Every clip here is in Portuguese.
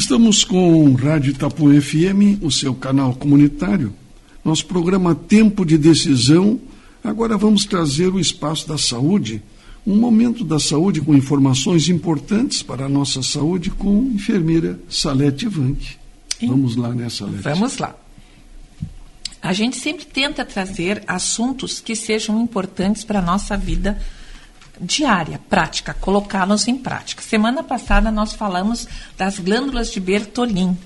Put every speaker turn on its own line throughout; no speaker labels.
Estamos com Rádio Itapu FM, o seu canal comunitário. Nosso programa Tempo de Decisão. Agora vamos trazer o espaço da saúde, um momento da saúde com informações importantes para a nossa saúde com a enfermeira Salete Vanck. Vamos lá, né, Salete?
Vamos lá. A gente sempre tenta trazer assuntos que sejam importantes para a nossa vida diária, prática, colocá-los em prática. Semana passada nós falamos das glândulas de Bertolin,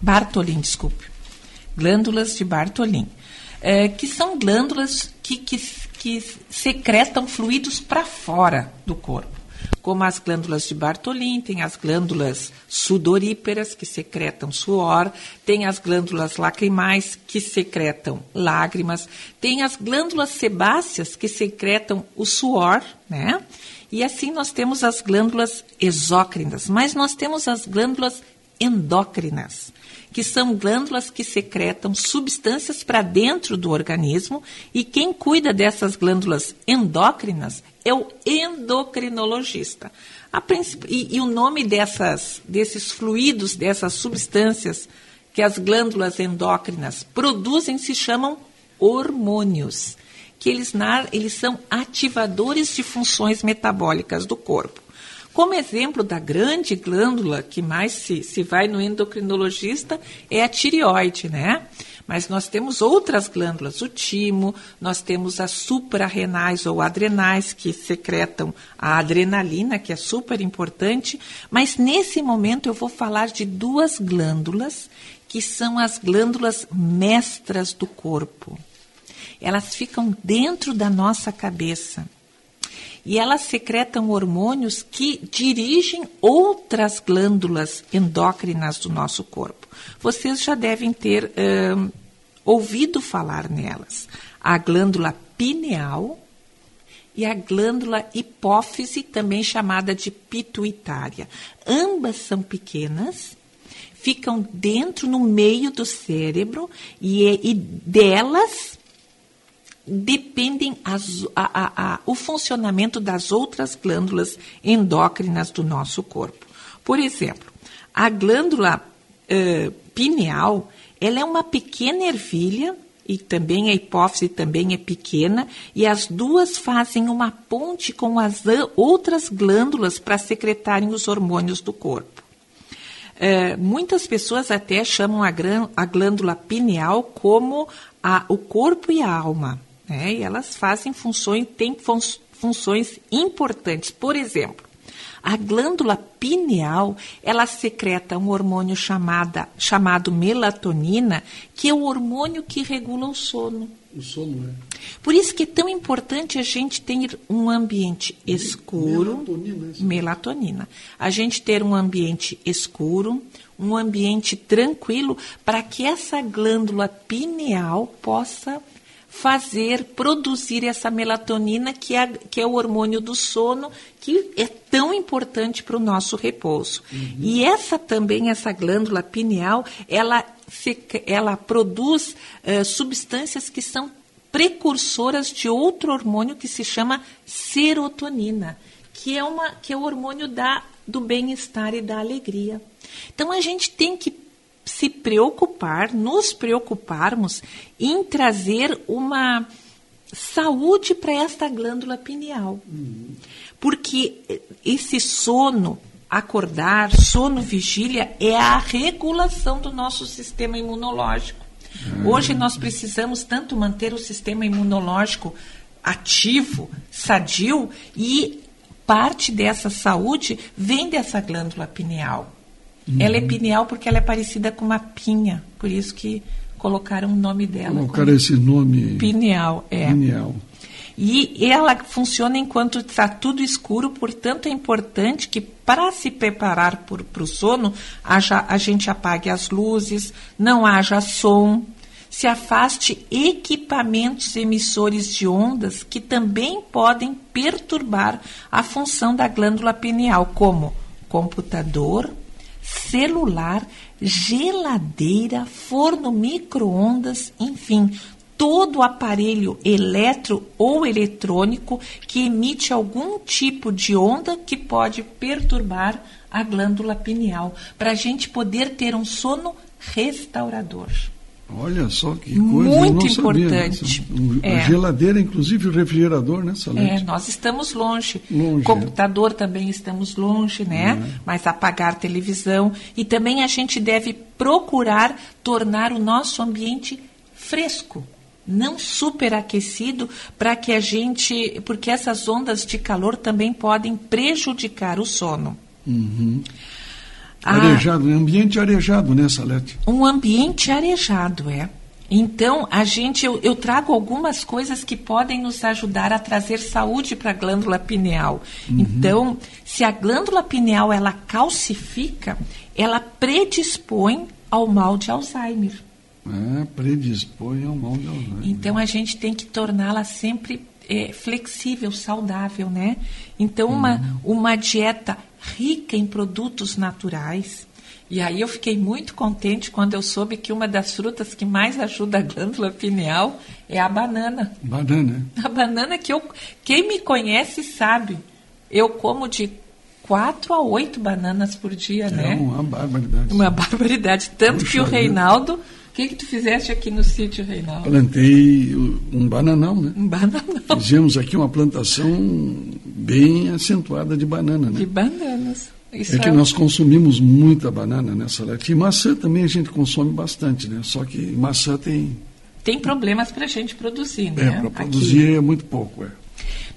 Bartolin, desculpe, glândulas de Bartolin, é, que são glândulas que, que, que secretam fluidos para fora do corpo como as glândulas de Bartolin, tem as glândulas sudoríperas, que secretam suor, tem as glândulas lacrimais, que secretam lágrimas, tem as glândulas sebáceas, que secretam o suor, né? E assim nós temos as glândulas exócrinas, mas nós temos as glândulas endócrinas, que são glândulas que secretam substâncias para dentro do organismo, e quem cuida dessas glândulas endócrinas é o endocrinologista. E, e, o nome dessas, desses fluidos, dessas substâncias que as glândulas endócrinas produzem se chamam hormônios, que eles, eles são ativadores de funções metabólicas do corpo. Como exemplo da grande glândula que mais se, se vai no endocrinologista é a tireoide, né? Mas nós temos outras glândulas, o timo, nós temos as suprarrenais ou adrenais, que secretam a adrenalina, que é super importante. Mas nesse momento eu vou falar de duas glândulas, que são as glândulas mestras do corpo. Elas ficam dentro da nossa cabeça e elas secretam hormônios que dirigem outras glândulas endócrinas do nosso corpo. Vocês já devem ter ouvido falar nelas. A glândula pineal e a glândula hipófise, também chamada de pituitária. Ambas são pequenas, ficam dentro, no meio do cérebro, e, e delas dependem as, a, a, a, o funcionamento das outras glândulas endócrinas do nosso corpo. Por exemplo, a glândula uh, pineal, ela é uma pequena ervilha e também a hipófise também é pequena e as duas fazem uma ponte com as outras glândulas para secretarem os hormônios do corpo. Uh, muitas pessoas até chamam a, a glândula pineal como a, o corpo e a alma. Né? E elas fazem funções, têm fun funções importantes. Por exemplo, a glândula pineal, ela secreta um hormônio chamada, chamado melatonina, que é o hormônio que regula o sono.
O sono, né?
Por isso que é tão importante a gente ter um ambiente escuro.
Melatonina.
Melatonina. A gente ter um ambiente escuro, um ambiente tranquilo, para que essa glândula pineal possa fazer produzir essa melatonina, que é, que é o hormônio do sono, que é tão importante para o nosso repouso. Uhum. E essa também, essa glândula pineal, ela, ela produz uh, substâncias que são precursoras de outro hormônio que se chama serotonina, que é, uma, que é o hormônio da, do bem-estar e da alegria. Então a gente tem que se preocupar, nos preocuparmos em trazer uma saúde para esta glândula pineal. Uhum. Porque esse sono, acordar, sono vigília, é a regulação do nosso sistema imunológico. Uhum. Hoje nós precisamos tanto manter o sistema imunológico ativo, sadio, e parte dessa saúde vem dessa glândula pineal. Uhum. Ela é pineal porque ela é parecida com uma pinha, por isso que colocaram o nome dela.
Colocaram esse nome.
Pineal, é.
Pineal.
E ela funciona enquanto está tudo escuro, portanto é importante que para se preparar para o sono, haja, a gente apague as luzes, não haja som, se afaste equipamentos emissores de ondas que também podem perturbar a função da glândula pineal, como computador, celular, geladeira, forno micro-ondas, enfim, todo aparelho eletro ou eletrônico que emite algum tipo de onda que pode perturbar a glândula pineal, para a gente poder ter um sono restaurador.
Olha só que coisa
muito importante.
Um, é. A geladeira, inclusive o refrigerador, né,
Salete? É, nós estamos longe. longe Computador é. também estamos longe, né? É. Mas apagar televisão. E também a gente deve procurar tornar o nosso ambiente fresco não superaquecido para que a gente, porque essas ondas de calor também podem prejudicar o sono.
Uhum. Arejado, um ambiente arejado, né, Salete?
Um ambiente arejado, é. Então, a gente, eu, eu, trago algumas coisas que podem nos ajudar a trazer saúde para a glândula pineal. Uhum. Então, se a glândula pineal ela calcifica, ela predispõe ao mal de Alzheimer.
É, predispõe ao mal de Alzheimer.
Então, a gente tem que torná-la sempre é, flexível, saudável, né? Então, uma, uhum. uma dieta rica em produtos naturais. E aí eu fiquei muito contente quando eu soube que uma das frutas que mais ajuda a glândula pineal é a banana.
Banana?
A banana que eu, quem me conhece sabe. Eu como de quatro a oito bananas por dia,
é
né?
É uma barbaridade.
Uma barbaridade. Tanto Puxa que o Reinaldo... O que, que tu fizeste aqui no sítio, Reinaldo?
Plantei um bananal, né?
Um bananal.
Fizemos aqui uma plantação bem acentuada de banana, né?
De bananas.
Isso é que é... nós consumimos muita banana nessa leite. E maçã também a gente consome bastante, né? Só que maçã tem...
Tem problemas para a gente produzir,
né? É, para produzir aqui. é muito pouco, é.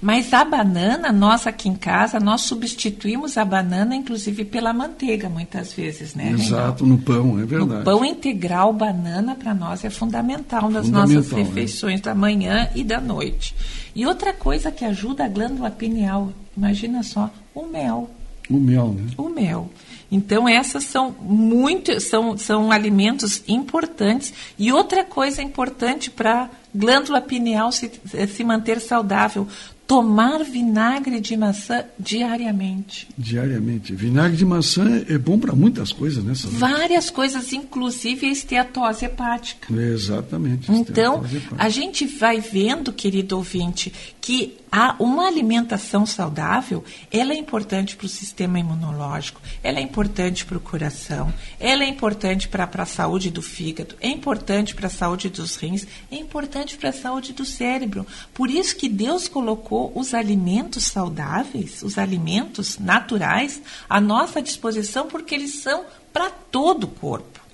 Mas a banana, nós aqui em casa, nós substituímos a banana, inclusive, pela manteiga, muitas vezes, né?
Exato, no pão, é verdade.
No pão integral, banana, para nós, é fundamental nas fundamental, nossas é. refeições é. da manhã e da noite. E outra coisa que ajuda a glândula pineal, imagina só, o mel.
O mel, né?
O mel. Então, essas são muito, são, são alimentos importantes. E outra coisa importante para glândula pineal se, se manter saudável, tomar vinagre de maçã diariamente.
Diariamente. Vinagre de maçã é bom para muitas coisas, né?
Várias coisas, inclusive a esteatose hepática.
exatamente.
Então, a gente vai vendo, querido ouvinte, que a, uma alimentação saudável, ela é importante para o sistema imunológico, ela é importante para o coração, ela é importante para a saúde do fígado, é importante para a saúde dos rins, é importante para a saúde do cérebro. Por isso que Deus colocou os alimentos saudáveis, os alimentos naturais, à nossa disposição, porque eles são para todo o corpo.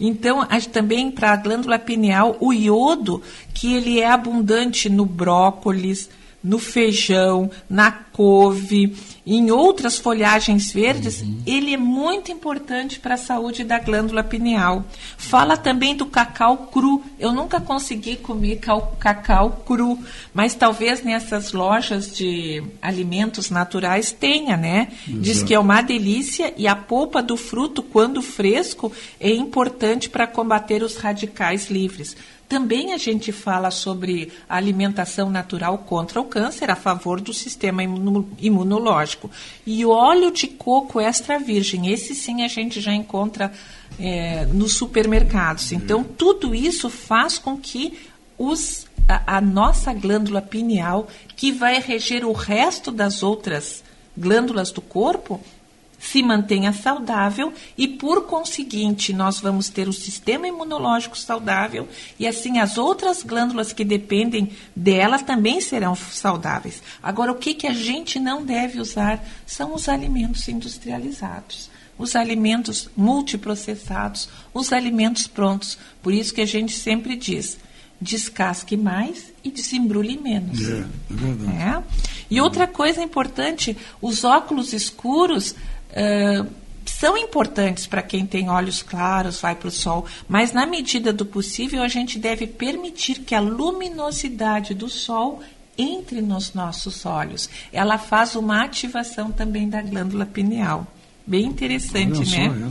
Então, também para a glândula pineal, o iodo, que ele é abundante no brócolis, no feijão, na couve, em outras folhagens verdes, uhum. ele é muito importante para a saúde da glândula pineal. Fala também do cacau cru. Eu nunca consegui comer cacau cru, mas talvez nessas lojas de alimentos naturais tenha, né? Exato. Diz que é uma delícia e a polpa do fruto, quando fresco, é importante para combater os radicais livres. Também a gente fala sobre a alimentação natural contra o câncer, a favor do sistema imunológico. E óleo de coco extra virgem, esse sim a gente já encontra é, nos supermercados. Então, tudo isso faz com que os, a, a nossa glândula pineal, que vai reger o resto das outras glândulas do corpo, se mantenha saudável e, por conseguinte, nós vamos ter o sistema imunológico saudável e, assim, as outras glândulas que dependem delas também serão saudáveis. Agora, o que, que a gente não deve usar são os alimentos industrializados os alimentos multiprocessados, os alimentos prontos. Por isso que a gente sempre diz: descasque mais e desembrulhe menos.
É, é verdade. É?
E outra coisa importante: os óculos escuros são importantes para quem tem olhos claros, vai para o sol, mas na medida do possível a gente deve permitir que a luminosidade do sol entre nos nossos olhos. Ela faz uma ativação também da glândula pineal. Bem interessante, né?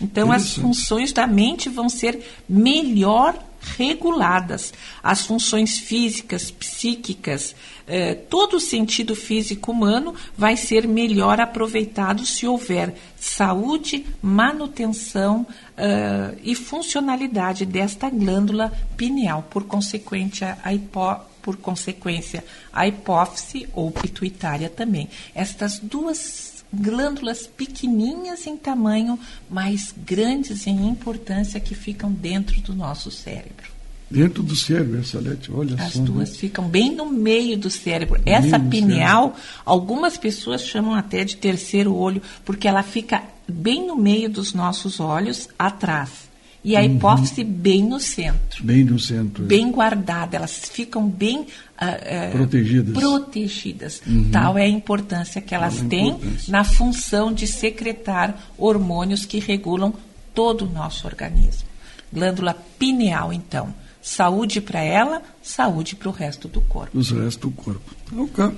Então as funções da mente vão ser melhor reguladas. As funções físicas, psíquicas, eh, todo o sentido físico humano vai ser melhor aproveitado se houver saúde, manutenção eh, e funcionalidade desta glândula pineal, por consequente a hipó por consequência a hipófise ou pituitária também. Estas duas glândulas pequenininhas em tamanho, mas grandes em importância que ficam dentro do nosso cérebro.
Dentro do cérebro, essa Lete, olha
As
só.
duas
né?
ficam bem no meio do cérebro.
No
Essa pineal, algumas pessoas chamam até de terceiro olho, porque ela fica bem no meio dos nossos olhos, atrás. E
Uhum.
a hipófise bem no centro.
Bem no centro. é.
Bem guardada, elas ficam bem ah, ah,
Protegidas.
protegidas. Tal é a importância que elas
Tal é
têm na função de secretar hormônios que regulam todo o nosso organismo. Glândula pineal, então. Saúde para ela, saúde para o resto do corpo.
Nos restos do corpo. Então, cá,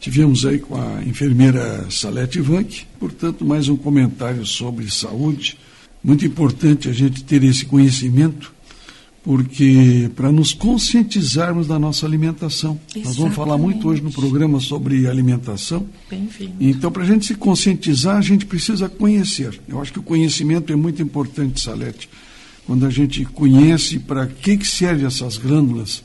tivemos aí com a enfermeira Salete Vanck, portanto, mais um comentário sobre saúde. Muito importante a gente ter esse conhecimento, porque para nos conscientizarmos da nossa alimentação. Nós vamos falar muito hoje no
Exatamente.
programa sobre alimentação.
Bem-vindo.
Então, para a gente se conscientizar, a gente precisa conhecer. Eu acho que o conhecimento é muito importante, Salete. Quando a gente conhece para que, que servem essas glândulas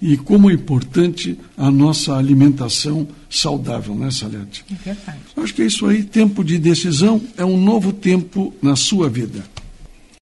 e como é importante a nossa alimentação saudável, né, Salete?
É verdade.
Acho que é isso aí. Tempo de decisão é um novo tempo na sua vida.